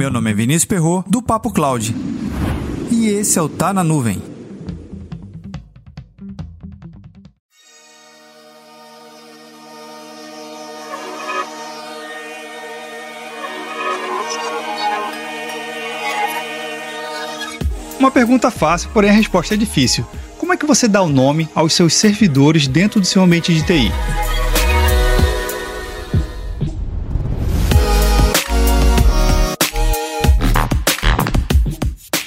Meu nome é Vinícius Perro do Papo Cloud. E esse é o Tá na Nuvem. Uma pergunta fácil, porém a resposta é difícil. Como é que você dá o nome aos seus servidores dentro do seu ambiente de TI?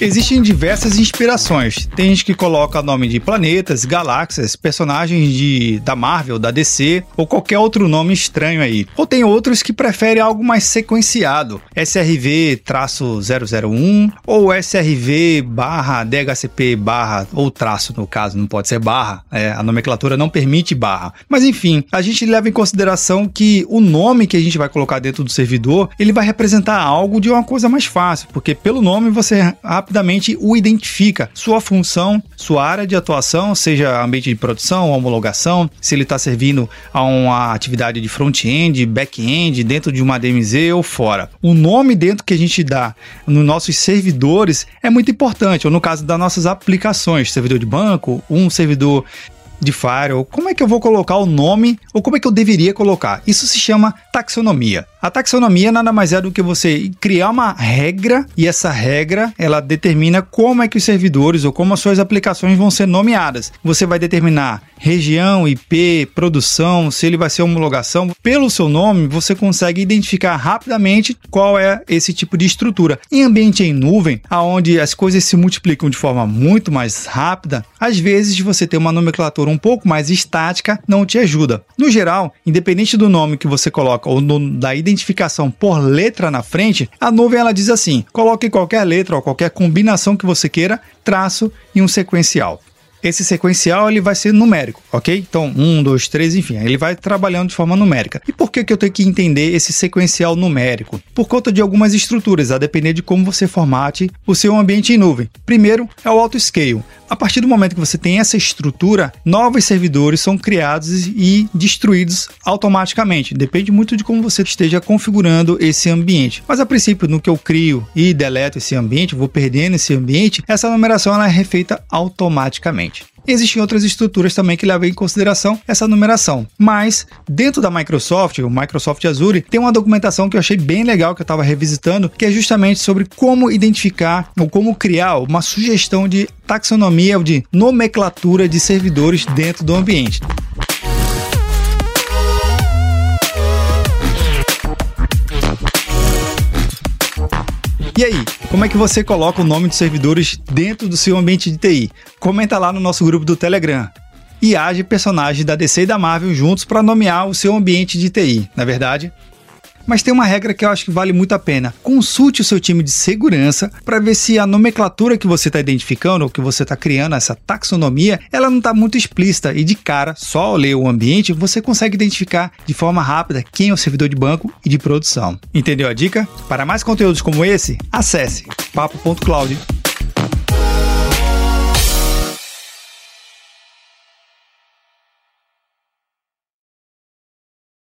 Existem diversas inspirações. Tem gente que coloca nome de planetas, galáxias, personagens de, da Marvel, da DC ou qualquer outro nome estranho aí. Ou tem outros que preferem algo mais sequenciado. SRV-001 ou SRV barra DHCP barra ou traço no caso, não pode ser barra. É, a nomenclatura não permite barra. Mas enfim, a gente leva em consideração que o nome que a gente vai colocar dentro do servidor, ele vai representar algo de uma coisa mais fácil, porque pelo nome você rapidamente o identifica, sua função, sua área de atuação, seja ambiente de produção, homologação, se ele está servindo a uma atividade de front-end, back-end, dentro de uma DMZ ou fora. O nome dentro que a gente dá nos nossos servidores é muito importante, ou no caso das nossas aplicações, servidor de banco, um servidor de firewall, como é que eu vou colocar o nome ou como é que eu deveria colocar? Isso se chama taxonomia. A taxonomia nada mais é do que você criar uma regra e essa regra ela determina como é que os servidores ou como as suas aplicações vão ser nomeadas. Você vai determinar região, IP, produção, se ele vai ser homologação. Pelo seu nome, você consegue identificar rapidamente qual é esse tipo de estrutura. Em ambiente em nuvem, aonde as coisas se multiplicam de forma muito mais rápida, às vezes você ter uma nomenclatura um pouco mais estática não te ajuda. No geral, independente do nome que você coloca ou no, da identificação identificação por letra na frente, a nuvem ela diz assim: coloque qualquer letra ou qualquer combinação que você queira, traço e um sequencial esse sequencial ele vai ser numérico, ok? Então, um, dois, três, enfim, ele vai trabalhando de forma numérica. E por que, que eu tenho que entender esse sequencial numérico? Por conta de algumas estruturas, a depender de como você formate o seu ambiente em nuvem. Primeiro é o auto-scale. A partir do momento que você tem essa estrutura, novos servidores são criados e destruídos automaticamente. Depende muito de como você esteja configurando esse ambiente. Mas a princípio, no que eu crio e deleto esse ambiente, vou perdendo esse ambiente, essa numeração ela é refeita automaticamente. Existem outras estruturas também que levam em consideração essa numeração. Mas dentro da Microsoft, o Microsoft Azure, tem uma documentação que eu achei bem legal que eu estava revisitando, que é justamente sobre como identificar ou como criar uma sugestão de taxonomia ou de nomenclatura de servidores dentro do ambiente. E aí, como é que você coloca o nome dos servidores dentro do seu ambiente de TI? Comenta lá no nosso grupo do Telegram. E age personagens da DC e da Marvel juntos para nomear o seu ambiente de TI, na é verdade? Mas tem uma regra que eu acho que vale muito a pena. Consulte o seu time de segurança para ver se a nomenclatura que você está identificando ou que você está criando, essa taxonomia, ela não está muito explícita e de cara, só ao ler o ambiente, você consegue identificar de forma rápida quem é o servidor de banco e de produção. Entendeu a dica? Para mais conteúdos como esse, acesse papo.cloud